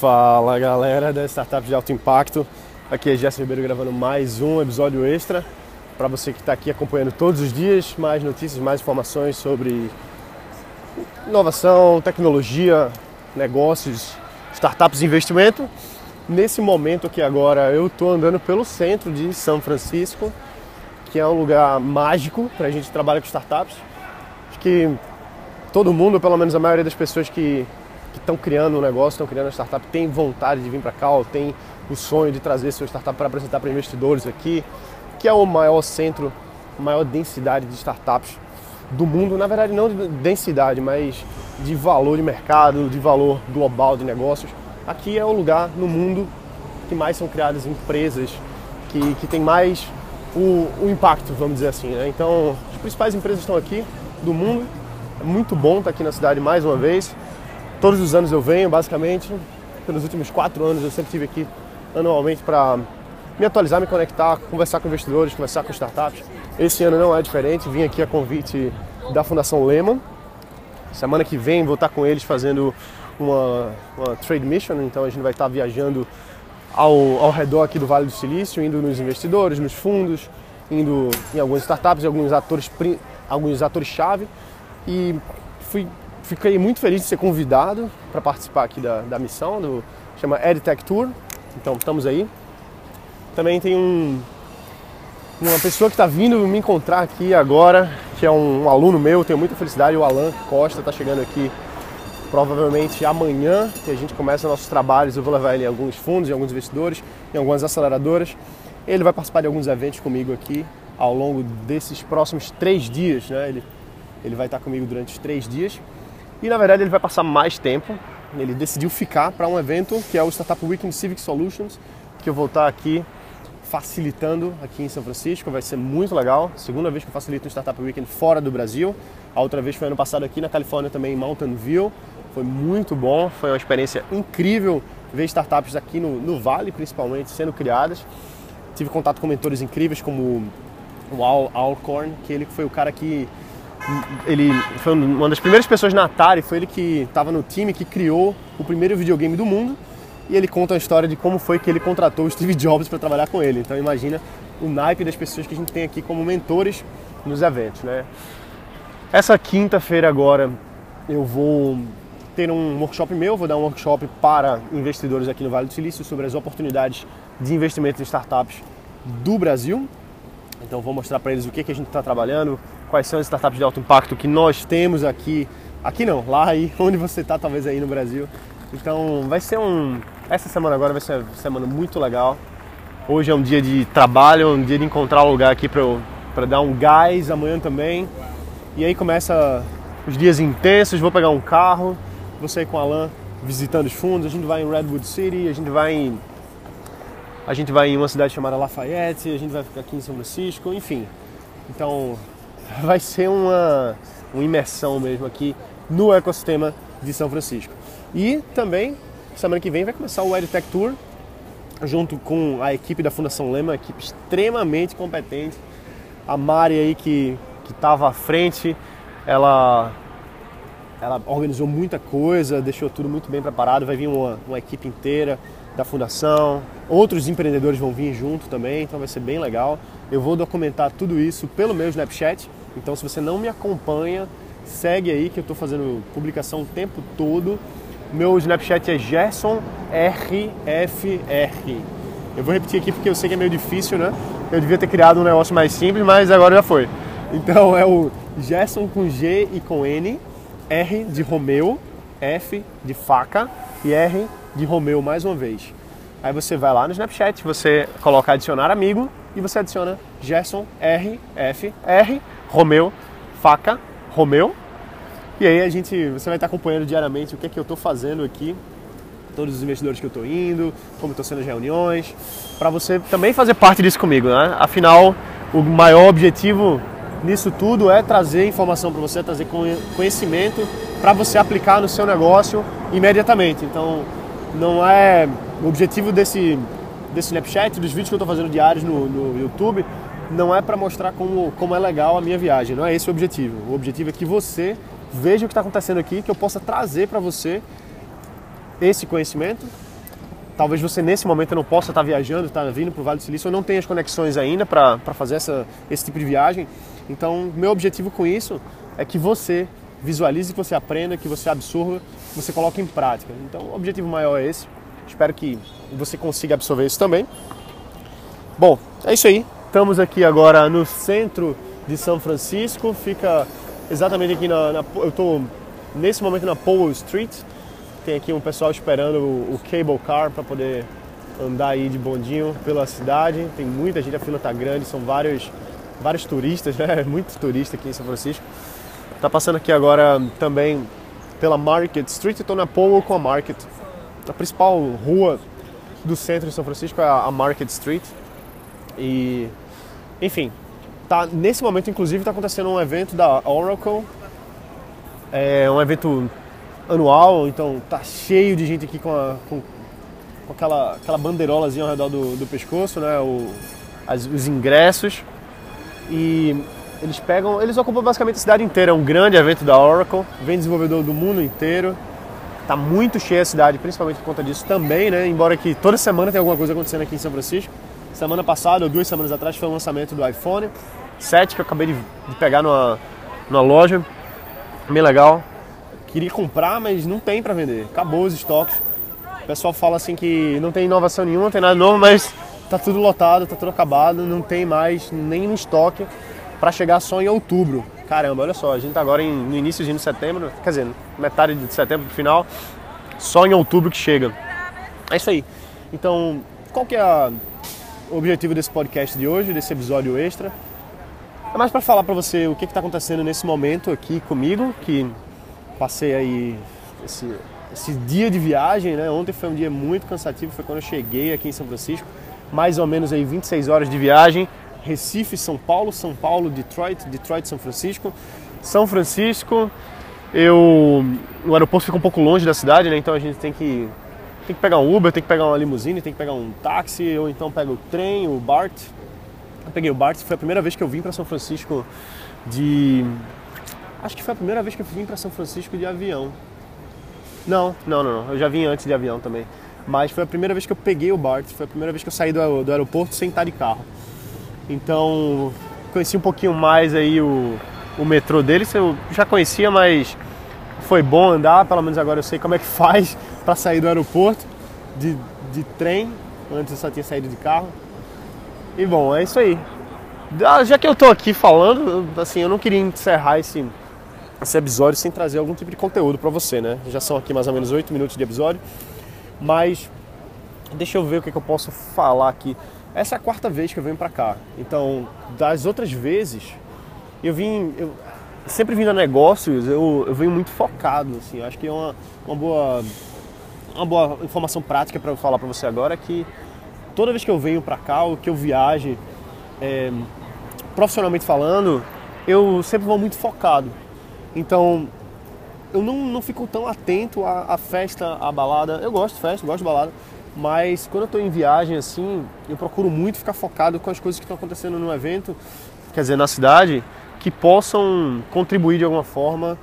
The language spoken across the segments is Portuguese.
Fala galera da Startup de Alto Impacto, aqui é Jéssica Ribeiro gravando mais um episódio extra para você que está aqui acompanhando todos os dias mais notícias, mais informações sobre inovação, tecnologia, negócios, startups e investimento. Nesse momento aqui agora eu estou andando pelo centro de São Francisco, que é um lugar mágico para a gente trabalhar com startups. Acho que todo mundo, pelo menos a maioria das pessoas que estão criando um negócio, estão criando uma startup, tem vontade de vir para cá, ou tem o sonho de trazer sua startup para apresentar para investidores aqui, que é o maior centro, maior densidade de startups do mundo. Na verdade, não de densidade, mas de valor de mercado, de valor global de negócios. Aqui é o lugar no mundo que mais são criadas empresas, que, que tem mais o, o impacto, vamos dizer assim. Né? Então, as principais empresas estão aqui do mundo é muito bom estar aqui na cidade mais uma vez. Todos os anos eu venho, basicamente. Pelos últimos quatro anos eu sempre estive aqui anualmente para me atualizar, me conectar, conversar com investidores, conversar com startups. Esse ano não é diferente. Vim aqui a convite da Fundação Lehman. Semana que vem vou estar com eles fazendo uma, uma trade mission, então a gente vai estar viajando ao, ao redor aqui do Vale do Silício, indo nos investidores, nos fundos, indo em algumas startups, em alguns atores, alguns atores chave e fui, fiquei muito feliz de ser convidado para participar aqui da, da missão, do, chama EdTech Tour, então estamos aí. Também tem um, uma pessoa que está vindo me encontrar aqui agora, que é um, um, aluno meu, tenho muita felicidade, o Alan Costa está chegando aqui provavelmente amanhã, que a gente começa nossos trabalhos, eu vou levar ele em alguns fundos, em alguns investidores, em algumas aceleradoras. Ele vai participar de alguns eventos comigo aqui ao longo desses próximos três dias, né? Ele ele vai estar comigo durante os três dias. E na verdade ele vai passar mais tempo. Ele decidiu ficar para um evento que é o Startup Weekend Civic Solutions, que eu vou estar aqui facilitando aqui em São Francisco. Vai ser muito legal. Segunda vez que eu facilito um Startup Weekend fora do Brasil. A outra vez foi ano passado aqui na Califórnia também, em Mountain View. Foi muito bom, foi uma experiência incrível ver startups aqui no, no Vale, principalmente, sendo criadas. Tive contato com mentores incríveis como o Al Alcorn, que ele foi o cara que ele foi uma das primeiras pessoas na Atari, foi ele que estava no time que criou o primeiro videogame do mundo. E ele conta a história de como foi que ele contratou o Steve Jobs para trabalhar com ele. Então imagina o naipe das pessoas que a gente tem aqui como mentores nos eventos, né? Essa quinta-feira agora eu vou ter um workshop meu, vou dar um workshop para investidores aqui no Vale do Silício sobre as oportunidades de investimento em startups do Brasil. Então vou mostrar para eles o que, que a gente está trabalhando, quais são as startups de alto impacto que nós temos aqui, aqui não, lá aí onde você está, talvez aí no Brasil. Então vai ser um, essa semana agora vai ser uma semana muito legal. Hoje é um dia de trabalho, um dia de encontrar um lugar aqui para dar um gás, amanhã também. E aí começa os dias intensos, vou pegar um carro, sair com o Alan visitando os fundos, a gente vai em Redwood City, a gente vai em a gente vai em uma cidade chamada Lafayette, a gente vai ficar aqui em São Francisco, enfim. Então vai ser uma, uma imersão mesmo aqui no ecossistema de São Francisco. E também, semana que vem, vai começar o EdTech Tour, junto com a equipe da Fundação Lema, equipe extremamente competente. A Mari aí que estava à frente, ela, ela organizou muita coisa, deixou tudo muito bem preparado, vai vir uma, uma equipe inteira da fundação, outros empreendedores vão vir junto também, então vai ser bem legal. Eu vou documentar tudo isso pelo meu Snapchat, então, se você não me acompanha, segue aí que eu estou fazendo publicação o tempo todo. Meu Snapchat é GersonRFR. Eu vou repetir aqui porque eu sei que é meio difícil, né? Eu devia ter criado um negócio mais simples, mas agora já foi. Então é o Gerson com G e com N, R de Romeu, F de faca e R de Romeu mais uma vez. Aí você vai lá no Snapchat, você coloca adicionar amigo e você adiciona Gerson RFR Romeu, faca, Romeu. E aí a gente, você vai estar acompanhando diariamente o que é que eu estou fazendo aqui, todos os investidores que eu estou indo, como estão sendo as reuniões, para você também fazer parte disso comigo, né? Afinal, o maior objetivo nisso tudo é trazer informação para você, trazer conhecimento para você aplicar no seu negócio imediatamente. Então, não é o objetivo desse desse Snapchat, dos vídeos que eu estou fazendo diários no, no YouTube, não é para mostrar como, como é legal a minha viagem, não é esse o objetivo. O objetivo é que você veja o que está acontecendo aqui, que eu possa trazer para você esse conhecimento talvez você nesse momento não possa estar viajando, estar vindo para o Vale do Silício, ou não tenha as conexões ainda para fazer essa, esse tipo de viagem. Então, meu objetivo com isso é que você visualize, que você aprenda, que você absorva, que você coloque em prática. Então, o objetivo maior é esse. Espero que você consiga absorver isso também. Bom, é isso aí. Estamos aqui agora no centro de São Francisco. Fica exatamente aqui na, na eu estou nesse momento na Powell Street. Tem aqui um pessoal esperando o, o cable car para poder andar aí de bondinho pela cidade. Tem muita gente, a fila está grande, são vários, vários turistas, né? Muito turista aqui em São Francisco. Tá passando aqui agora também pela Market Street, estou na Powell com a Market. A principal rua do centro de São Francisco é a Market Street. E, enfim, tá, nesse momento, inclusive, está acontecendo um evento da Oracle. É um evento anual, então tá cheio de gente aqui com, a, com, com aquela, aquela bandeirolazinha ao redor do, do pescoço, né? O, as, os ingressos. E eles pegam, eles ocupam basicamente a cidade inteira. É um grande evento da Oracle, vem desenvolvedor do mundo inteiro. Tá muito cheia a cidade, principalmente por conta disso também, né? Embora que toda semana tem alguma coisa acontecendo aqui em São Francisco. Semana passada, ou duas semanas atrás, foi o lançamento do iPhone 7 que eu acabei de, de pegar numa, numa loja. Bem legal. Queria comprar, mas não tem para vender. Acabou os estoques. O pessoal fala assim que não tem inovação nenhuma, não tem nada novo, mas tá tudo lotado, tá tudo acabado, não tem mais no estoque para chegar só em outubro. Caramba, olha só, a gente tá agora em, no início de setembro, quer dizer, metade de setembro final, só em outubro que chega. É isso aí. Então, qual que é a, o objetivo desse podcast de hoje, desse episódio extra. É mais para falar para você o que está acontecendo nesse momento aqui comigo, que passei aí esse, esse dia de viagem, né? Ontem foi um dia muito cansativo, foi quando eu cheguei aqui em São Francisco, mais ou menos aí 26 horas de viagem, Recife, São Paulo, São Paulo, Detroit, Detroit, São Francisco. São Francisco, eu o aeroporto fica um pouco longe da cidade, né? Então a gente tem que tem que pegar um Uber, tem que pegar uma limusine, tem que pegar um táxi, ou então pega o trem, o BART. Eu peguei o BART, foi a primeira vez que eu vim para São Francisco de. Acho que foi a primeira vez que eu vim para São Francisco de avião. Não, não, não, não, eu já vim antes de avião também. Mas foi a primeira vez que eu peguei o BART, foi a primeira vez que eu saí do, do aeroporto sem estar de carro. Então, conheci um pouquinho mais aí o, o metrô deles, eu já conhecia, mas foi bom andar, pelo menos agora eu sei como é que faz para sair do aeroporto de, de trem. Antes eu só tinha saído de carro. E bom, é isso aí. Ah, já que eu tô aqui falando, assim, eu não queria encerrar esse, esse episódio sem trazer algum tipo de conteúdo para você, né? Já são aqui mais ou menos 8 minutos de episódio, mas deixa eu ver o que, que eu posso falar aqui. Essa é a quarta vez que eu venho para cá. Então, das outras vezes, eu vim, eu sempre vindo a negócios, eu, eu venho muito focado, assim. Acho que é uma, uma boa uma boa informação prática para eu falar para você agora é que toda vez que eu venho para cá ou que eu viaje, é, profissionalmente falando, eu sempre vou muito focado. Então, eu não, não fico tão atento à, à festa, à balada. Eu gosto de festa, gosto de balada, mas quando eu estou em viagem assim, eu procuro muito ficar focado com as coisas que estão acontecendo no evento, quer dizer, na cidade, que possam contribuir de alguma forma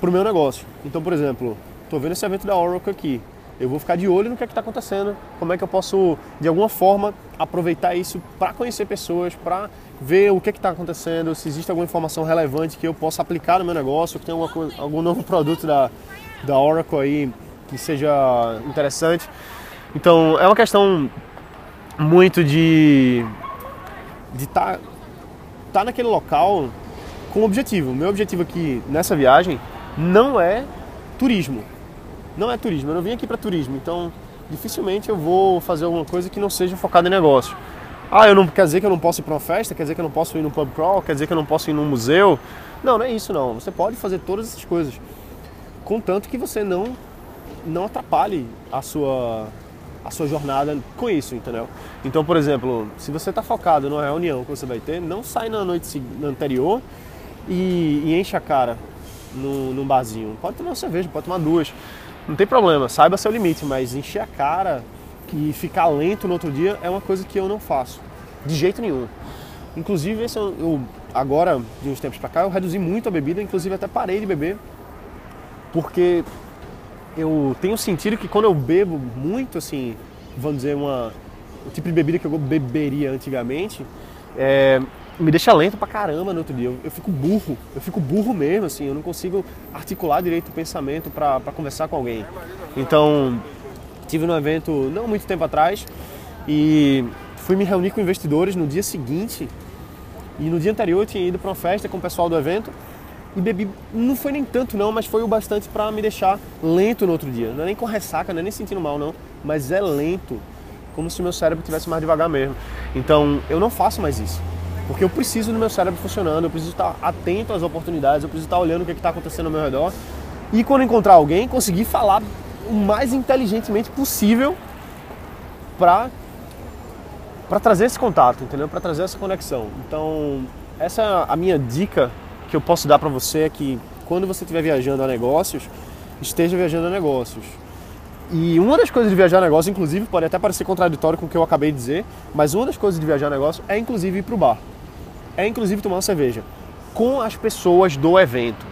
para o meu negócio. Então, por exemplo, estou vendo esse evento da Oracle aqui eu vou ficar de olho no que é está acontecendo, como é que eu posso, de alguma forma, aproveitar isso para conhecer pessoas, para ver o que é está acontecendo, se existe alguma informação relevante que eu possa aplicar no meu negócio, que tem alguma, algum novo produto da, da Oracle aí que seja interessante. Então, é uma questão muito de de estar tá, tá naquele local com objetivo. O meu objetivo aqui nessa viagem não é turismo não é turismo, eu não vim aqui para turismo, então dificilmente eu vou fazer alguma coisa que não seja focada em negócio. Ah, eu não quer dizer que eu não posso ir para uma festa, quer dizer que eu não posso ir no pub crawl, quer dizer que eu não posso ir num museu. Não, não é isso não. Você pode fazer todas essas coisas, contanto que você não não atrapalhe a sua a sua jornada com isso, entendeu? Então, por exemplo, se você está focado numa reunião que você vai ter, não sai na noite anterior e, e enche a cara no, num barzinho. Pode tomar uma cerveja, pode tomar duas não tem problema, saiba seu limite, mas encher a cara e ficar lento no outro dia é uma coisa que eu não faço, de jeito nenhum. Inclusive, esse eu, eu agora, de uns tempos pra cá, eu reduzi muito a bebida, inclusive até parei de beber, porque eu tenho sentido que quando eu bebo muito, assim, vamos dizer, uma, o tipo de bebida que eu beberia antigamente, é, me deixa lento pra caramba no outro dia. Eu, eu, fico burro, eu fico burro mesmo, assim, eu não consigo articular direito o pensamento para conversar com alguém. Então, tive num evento não muito tempo atrás e fui me reunir com investidores no dia seguinte. E no dia anterior eu tinha ido para uma festa com o pessoal do evento e bebi, não foi nem tanto não, mas foi o bastante para me deixar lento no outro dia. Não é nem com ressaca, não é nem sentindo mal não, mas é lento, como se meu cérebro tivesse mais devagar mesmo. Então, eu não faço mais isso. Porque eu preciso do meu cérebro funcionando, eu preciso estar atento às oportunidades, eu preciso estar olhando o que é está acontecendo ao meu redor. E quando encontrar alguém, conseguir falar o mais inteligentemente possível para para trazer esse contato, entendeu? Para trazer essa conexão. Então, essa é a minha dica que eu posso dar para você é que quando você estiver viajando a negócios, esteja viajando a negócios. E uma das coisas de viajar negócio, inclusive, pode até parecer contraditório com o que eu acabei de dizer, mas uma das coisas de viajar negócio é inclusive ir para o bar é inclusive tomar uma cerveja com as pessoas do evento,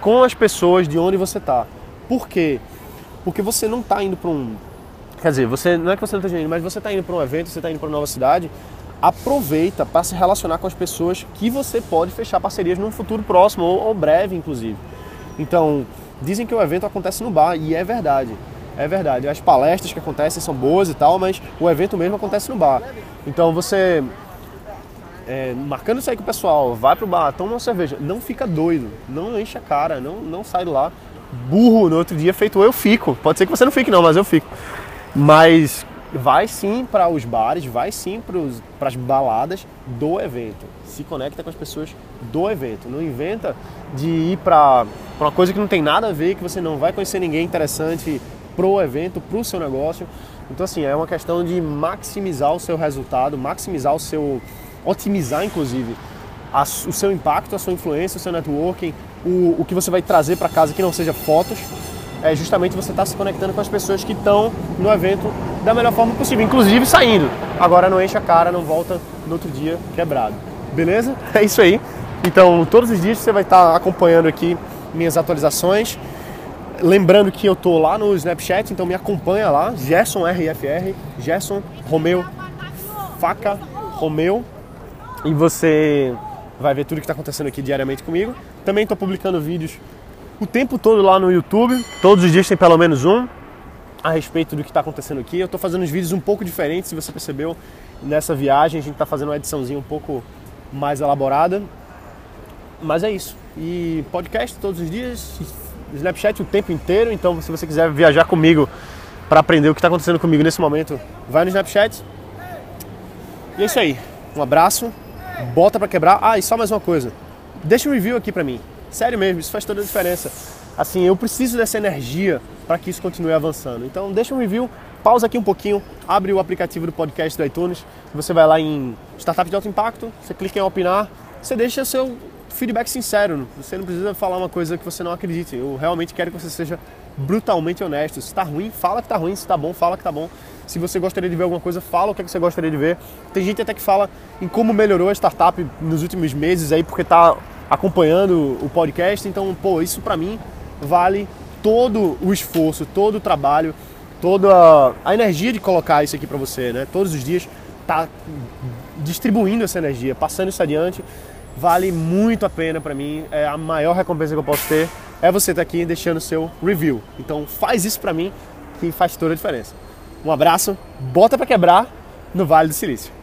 com as pessoas de onde você está. Por quê? Porque você não está indo para um. Quer dizer, você não é que você não está indo, mas você está indo para um evento, você está indo para uma nova cidade. Aproveita para se relacionar com as pessoas que você pode fechar parcerias num futuro próximo ou, ou breve, inclusive. Então, dizem que o evento acontece no bar e é verdade. É verdade. As palestras que acontecem são boas e tal, mas o evento mesmo acontece no bar. Então você é, marcando isso aí com o pessoal, vai pro bar, toma uma cerveja, não fica doido, não enche a cara, não, não sai de lá burro no outro dia, feito eu fico. Pode ser que você não fique não, mas eu fico. Mas vai sim para os bares, vai sim para as baladas do evento. Se conecta com as pessoas do evento. Não inventa de ir para uma coisa que não tem nada a ver, que você não vai conhecer ninguém interessante pro evento, pro seu negócio. Então assim, é uma questão de maximizar o seu resultado, maximizar o seu otimizar, inclusive, a, o seu impacto, a sua influência, o seu networking, o, o que você vai trazer para casa que não seja fotos, é justamente você estar tá se conectando com as pessoas que estão no evento da melhor forma possível, inclusive saindo. Agora não enche a cara, não volta no outro dia quebrado. Beleza? É isso aí. Então, todos os dias você vai estar tá acompanhando aqui minhas atualizações. Lembrando que eu tô lá no Snapchat, então me acompanha lá, Gerson RFR, Gerson Romeu Faca Romeu e você vai ver tudo que está acontecendo aqui diariamente comigo. Também estou publicando vídeos o tempo todo lá no YouTube, todos os dias tem pelo menos um a respeito do que está acontecendo aqui. Eu estou fazendo uns vídeos um pouco diferentes, se você percebeu nessa viagem, a gente está fazendo uma ediçãozinha um pouco mais elaborada. Mas é isso. E podcast todos os dias, Snapchat o tempo inteiro, então se você quiser viajar comigo para aprender o que está acontecendo comigo nesse momento, vai no Snapchat. E é isso aí. Um abraço bota para quebrar. Ah, e só mais uma coisa. Deixa um review aqui para mim. Sério mesmo, isso faz toda a diferença. Assim, eu preciso dessa energia para que isso continue avançando. Então, deixa um review, pausa aqui um pouquinho, abre o aplicativo do podcast do iTunes, você vai lá em Startup de Alto Impacto, você clica em opinar, você deixa seu feedback sincero. Você não precisa falar uma coisa que você não acredite. Eu realmente quero que você seja brutalmente honesto. Se está ruim, fala que está ruim. Se está bom, fala que está bom. Se você gostaria de ver alguma coisa, fala o que, é que você gostaria de ver. Tem gente até que fala em como melhorou a startup nos últimos meses aí, porque está acompanhando o podcast. Então, pô, isso para mim vale todo o esforço, todo o trabalho, toda a energia de colocar isso aqui para você, né? Todos os dias tá distribuindo essa energia, passando isso adiante, vale muito a pena para mim. É a maior recompensa que eu posso ter é você estar tá aqui deixando seu review. Então faz isso para mim que faz toda a diferença. Um abraço, bota para quebrar no Vale do Silício.